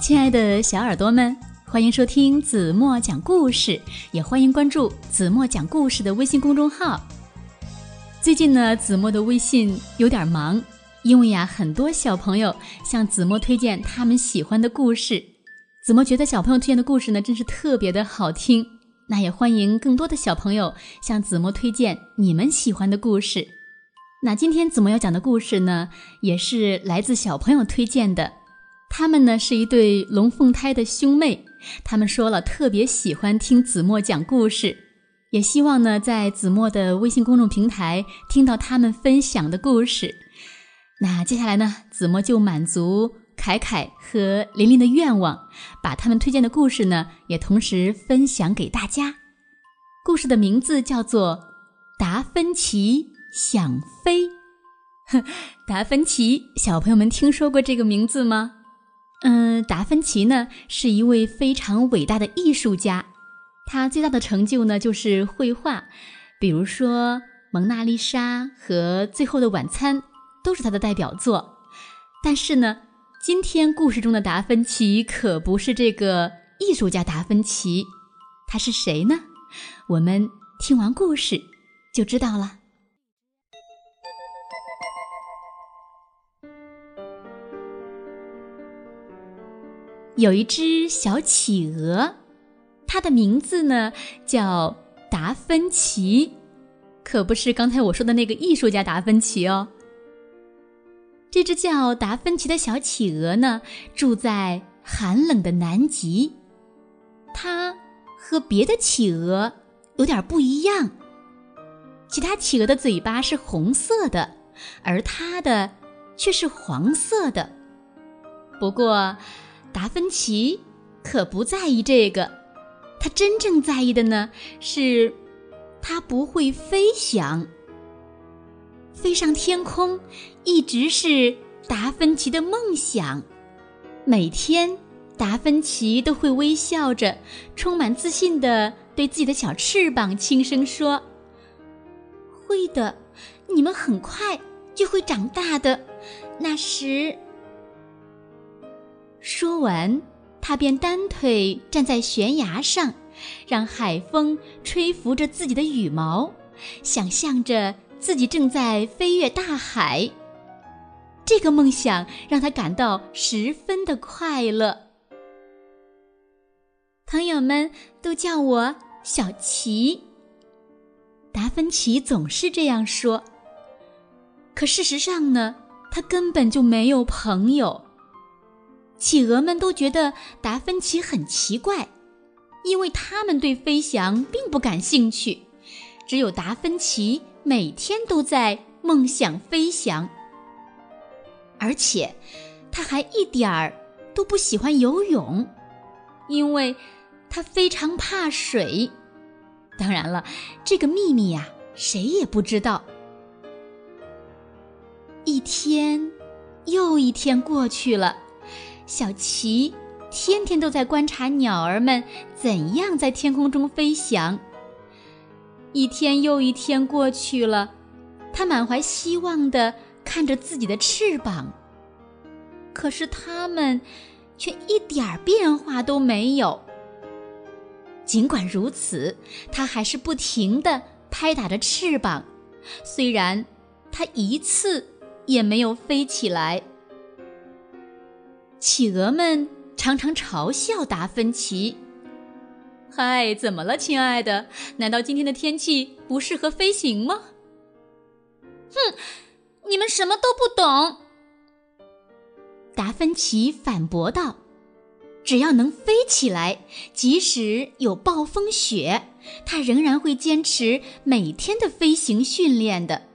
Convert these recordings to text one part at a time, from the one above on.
亲爱的小耳朵们，欢迎收听子墨讲故事，也欢迎关注子墨讲故事的微信公众号。最近呢，子墨的微信有点忙，因为呀，很多小朋友向子墨推荐他们喜欢的故事。子墨觉得小朋友推荐的故事呢，真是特别的好听。那也欢迎更多的小朋友向子墨推荐你们喜欢的故事。那今天子墨要讲的故事呢，也是来自小朋友推荐的。他们呢是一对龙凤胎的兄妹，他们说了特别喜欢听子墨讲故事，也希望呢在子墨的微信公众平台听到他们分享的故事。那接下来呢，子墨就满足凯凯和琳琳的愿望，把他们推荐的故事呢也同时分享给大家。故事的名字叫做《达芬奇想飞》。达芬奇，小朋友们听说过这个名字吗？嗯，达芬奇呢是一位非常伟大的艺术家，他最大的成就呢就是绘画，比如说《蒙娜丽莎》和《最后的晚餐》都是他的代表作。但是呢，今天故事中的达芬奇可不是这个艺术家达芬奇，他是谁呢？我们听完故事就知道了。有一只小企鹅，它的名字呢叫达芬奇，可不是刚才我说的那个艺术家达芬奇哦。这只叫达芬奇的小企鹅呢，住在寒冷的南极。它和别的企鹅有点不一样，其他企鹅的嘴巴是红色的，而它的却是黄色的。不过，达芬奇可不在意这个，他真正在意的呢是，他不会飞翔。飞上天空一直是达芬奇的梦想。每天，达芬奇都会微笑着，充满自信地对自己的小翅膀轻声说：“会的，你们很快就会长大的。那时。”说完，他便单腿站在悬崖上，让海风吹拂着自己的羽毛，想象着自己正在飞越大海。这个梦想让他感到十分的快乐。朋友们都叫我小奇。达芬奇总是这样说。可事实上呢，他根本就没有朋友。企鹅们都觉得达芬奇很奇怪，因为他们对飞翔并不感兴趣。只有达芬奇每天都在梦想飞翔，而且他还一点儿都不喜欢游泳，因为他非常怕水。当然了，这个秘密呀，谁也不知道。一天又一天过去了。小琪天天都在观察鸟儿们怎样在天空中飞翔。一天又一天过去了，他满怀希望地看着自己的翅膀，可是它们却一点变化都没有。尽管如此，他还是不停地拍打着翅膀，虽然他一次也没有飞起来。企鹅们常常嘲笑达芬奇：“嗨，怎么了，亲爱的？难道今天的天气不适合飞行吗？”“哼，你们什么都不懂。”达芬奇反驳道：“只要能飞起来，即使有暴风雪，他仍然会坚持每天的飞行训练的。”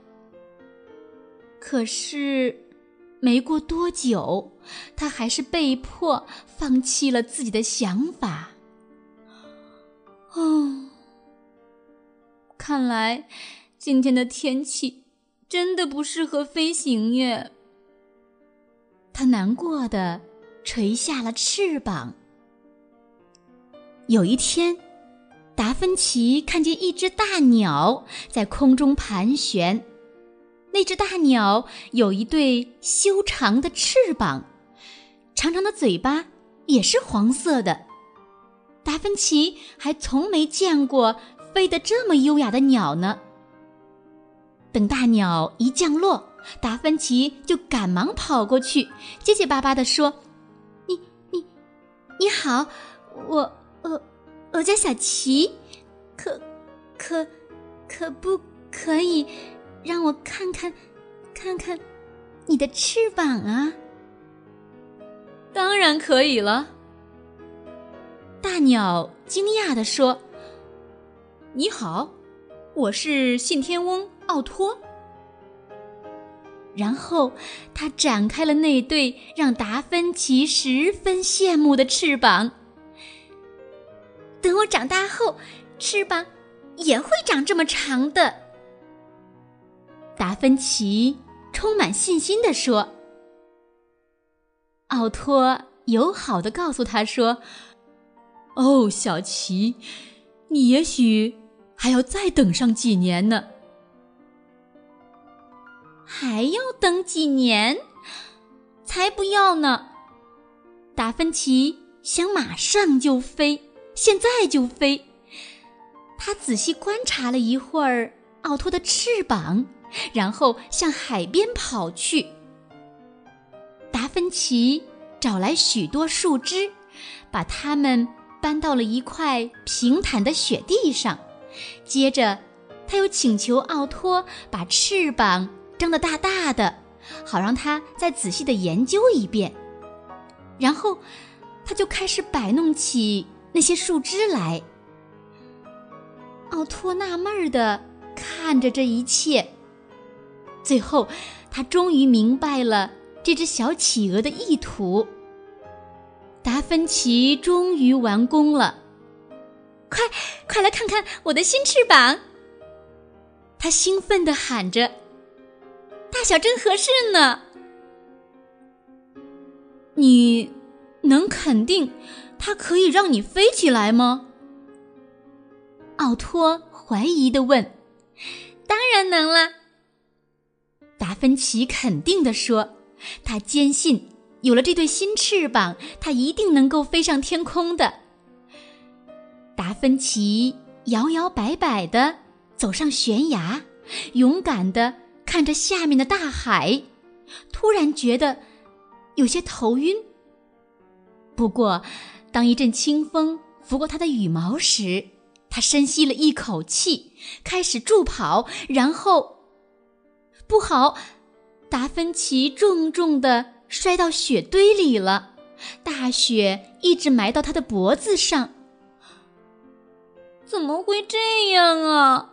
可是。没过多久，他还是被迫放弃了自己的想法。哦，看来今天的天气真的不适合飞行耶。他难过的垂下了翅膀。有一天，达芬奇看见一只大鸟在空中盘旋。那只大鸟有一对修长的翅膀，长长的嘴巴也是黄色的。达芬奇还从没见过飞得这么优雅的鸟呢。等大鸟一降落，达芬奇就赶忙跑过去，结结巴巴地说：“你、你、你好，我、我、我叫小琪，可、可、可不可以让我看看、看看你的翅膀啊？”“当然可以了。”大鸟惊讶地说：“你好，我是信天翁。”奥托，然后他展开了那对让达芬奇十分羡慕的翅膀。等我长大后，翅膀也会长这么长的。达芬奇充满信心地说。奥托友好的告诉他说：“哦，小奇，你也许还要再等上几年呢。”还要等几年？才不要呢！达芬奇想马上就飞，现在就飞。他仔细观察了一会儿奥托的翅膀，然后向海边跑去。达芬奇找来许多树枝，把它们搬到了一块平坦的雪地上。接着，他又请求奥托把翅膀。张得大大的，好让他再仔细的研究一遍。然后，他就开始摆弄起那些树枝来。奥托纳闷儿的看着这一切，最后，他终于明白了这只小企鹅的意图。达芬奇终于完工了，快，快来看看我的新翅膀！他兴奋地喊着。大小真合适呢。你能肯定它可以让你飞起来吗？奥托怀疑的问。当然能了。达芬奇肯定的说。他坚信，有了这对新翅膀，他一定能够飞上天空的。达芬奇摇摇摆摆的走上悬崖，勇敢的。看着下面的大海，突然觉得有些头晕。不过，当一阵清风拂过他的羽毛时，他深吸了一口气，开始助跑。然后，不好，达芬奇重重的摔到雪堆里了，大雪一直埋到他的脖子上。怎么会这样啊？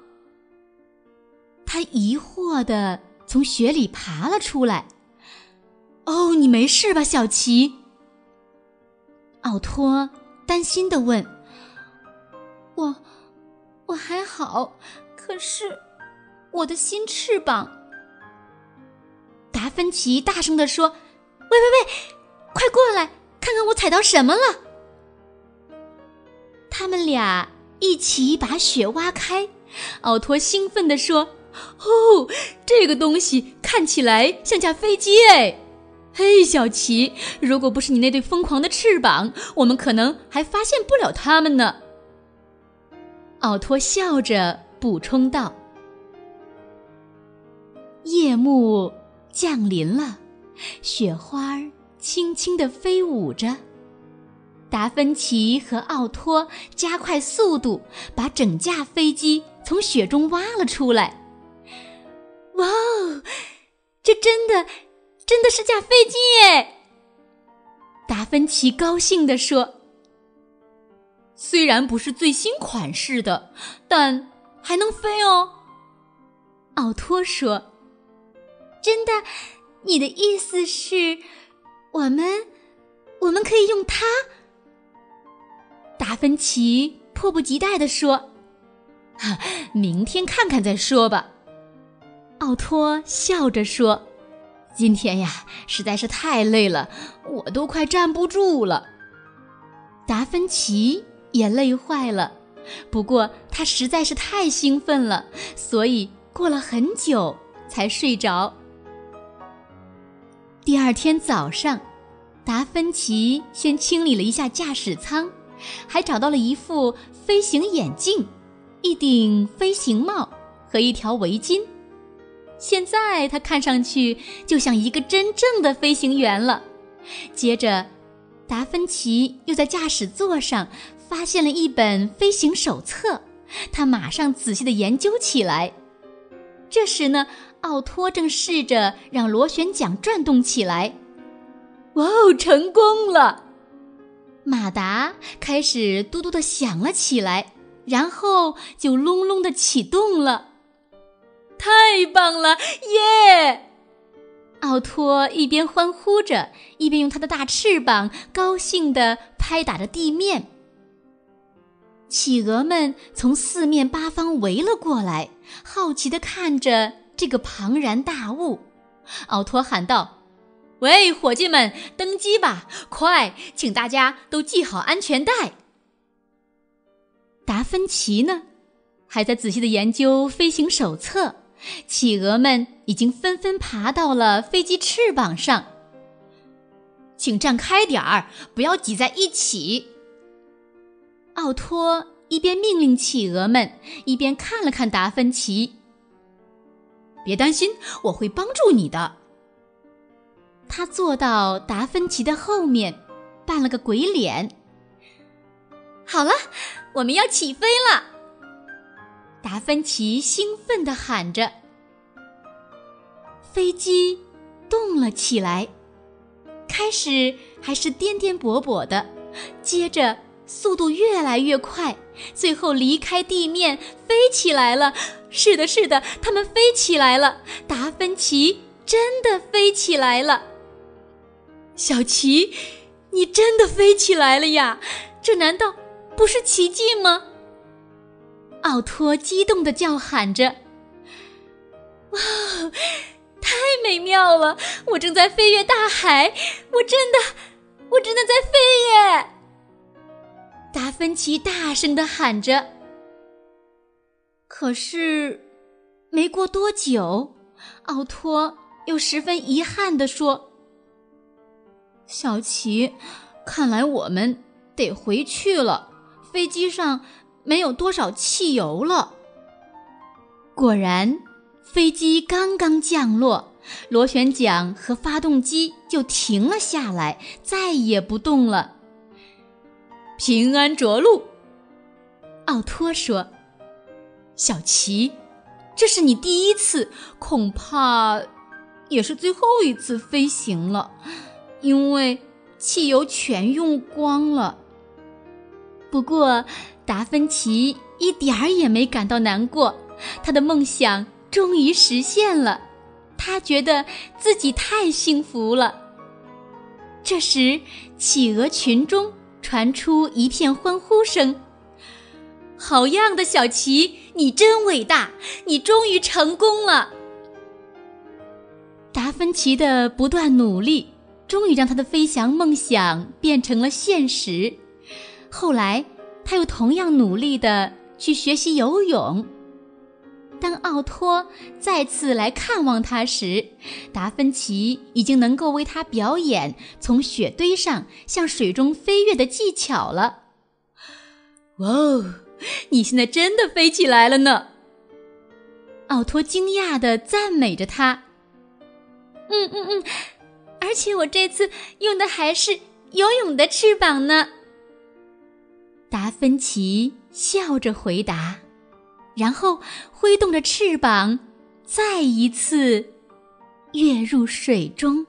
他疑惑的从雪里爬了出来。“哦，你没事吧，小奇？”奥托担心的问。“我，我还好，可是我的新翅膀。”芬奇大声地说，“喂喂喂，快过来看看我踩到什么了！”他们俩一起把雪挖开。奥托兴奋地说。哦，这个东西看起来像架飞机哎！嘿，小奇，如果不是你那对疯狂的翅膀，我们可能还发现不了它们呢。奥托笑着补充道。夜幕降临了，雪花轻轻地飞舞着。达芬奇和奥托加快速度，把整架飞机从雪中挖了出来。哇哦，这真的，真的是架飞机耶！达芬奇高兴地说：“虽然不是最新款式的，但还能飞哦。”奥托说：“真的？你的意思是，我们，我们可以用它？”达芬奇迫不及待地说：“ 明天看看再说吧。”奥托笑着说：“今天呀，实在是太累了，我都快站不住了。”达芬奇也累坏了，不过他实在是太兴奋了，所以过了很久才睡着。第二天早上，达芬奇先清理了一下驾驶舱，还找到了一副飞行眼镜、一顶飞行帽和一条围巾。现在他看上去就像一个真正的飞行员了。接着，达芬奇又在驾驶座上发现了一本飞行手册，他马上仔细的研究起来。这时呢，奥托正试着让螺旋桨转动起来。哇哦，成功了！马达开始嘟嘟的响了起来，然后就隆隆的启动了。太棒了，耶！奥托一边欢呼着，一边用他的大翅膀高兴地拍打着地面。企鹅们从四面八方围了过来，好奇地看着这个庞然大物。奥托喊道。喂，伙计们，登机吧！快，请大家都系好安全带。达芬奇呢，还在仔细的研究飞行手册。企鹅们已经纷纷爬到了飞机翅膀上。请站开点儿，不要挤在一起。奥托一边命令企鹅们，一边看了看达芬奇。别担心，我会帮助你的。他坐到达芬奇的后面，扮了个鬼脸。好了，我们要起飞了！达芬奇兴奋地喊着。飞机动了起来，开始还是颠颠簸簸的，接着速度越来越快，最后离开地面飞起来了。是的，是的，他们飞起来了。达芬奇真的飞起来了。小琪，你真的飞起来了呀！这难道不是奇迹吗？奥托激动地叫喊着：“哇，太美妙了！我正在飞越大海，我真的，我真的在飞耶！”达芬奇大声地喊着。可是，没过多久，奥托又十分遗憾地说。小琪，看来我们得回去了。飞机上没有多少汽油了。果然，飞机刚刚降落，螺旋桨和发动机就停了下来，再也不动了。平安着陆，奥托说：“小琪，这是你第一次，恐怕也是最后一次飞行了。”因为汽油全用光了。不过，达芬奇一点儿也没感到难过，他的梦想终于实现了，他觉得自己太幸福了。这时，企鹅群中传出一片欢呼声：“好样的，小奇，你真伟大，你终于成功了！”达芬奇的不断努力。终于让他的飞翔梦想变成了现实。后来，他又同样努力地去学习游泳。当奥托再次来看望他时，达芬奇已经能够为他表演从雪堆上向水中飞跃的技巧了。哇哦，你现在真的飞起来了呢！奥托惊讶地赞美着他。嗯嗯嗯。而且我这次用的还是游泳的翅膀呢。达芬奇笑着回答，然后挥动着翅膀，再一次跃入水中。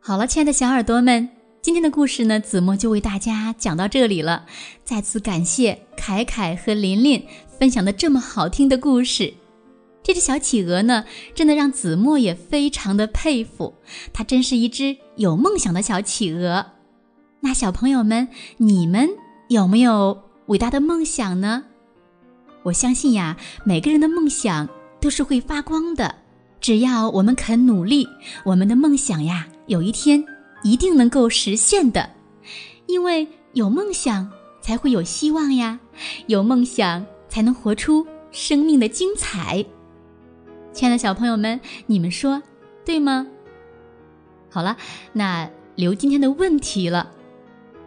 好了，亲爱的小耳朵们，今天的故事呢，子墨就为大家讲到这里了。再次感谢凯凯和琳琳分享的这么好听的故事。这只小企鹅呢，真的让子墨也非常的佩服。它真是一只有梦想的小企鹅。那小朋友们，你们有没有伟大的梦想呢？我相信呀，每个人的梦想都是会发光的。只要我们肯努力，我们的梦想呀，有一天一定能够实现的。因为有梦想才会有希望呀，有梦想才能活出生命的精彩。亲爱的小朋友们，你们说对吗？好了，那留今天的问题了。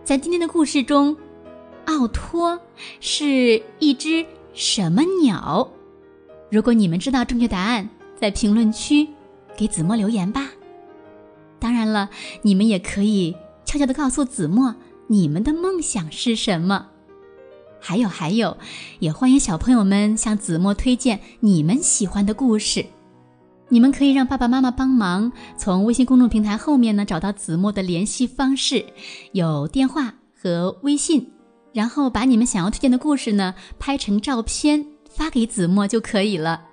在今天的故事中，奥托是一只什么鸟？如果你们知道正确答案，在评论区给子墨留言吧。当然了，你们也可以悄悄的告诉子墨你们的梦想是什么。还有还有，也欢迎小朋友们向子墨推荐你们喜欢的故事。你们可以让爸爸妈妈帮忙，从微信公众平台后面呢找到子墨的联系方式，有电话和微信，然后把你们想要推荐的故事呢拍成照片发给子墨就可以了。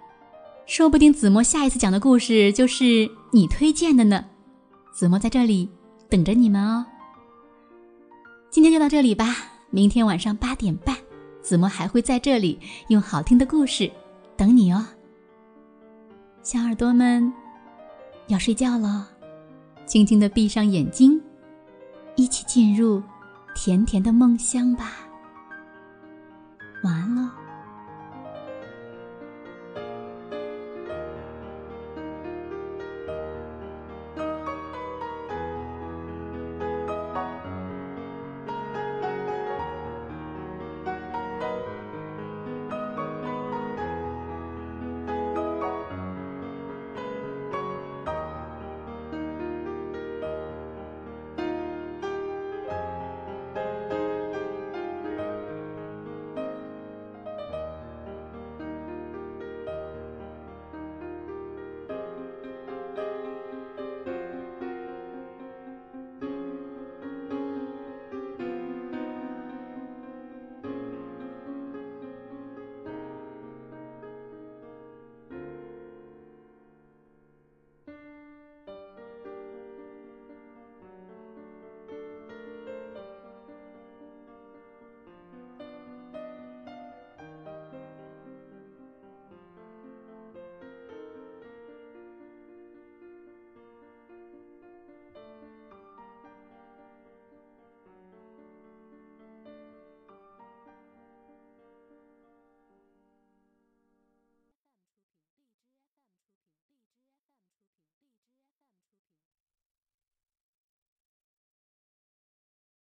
说不定子墨下一次讲的故事就是你推荐的呢。子墨在这里等着你们哦。今天就到这里吧，明天晚上八点半，子墨还会在这里用好听的故事等你哦。小耳朵们，要睡觉了，轻轻的闭上眼睛，一起进入甜甜的梦乡吧。晚安喽。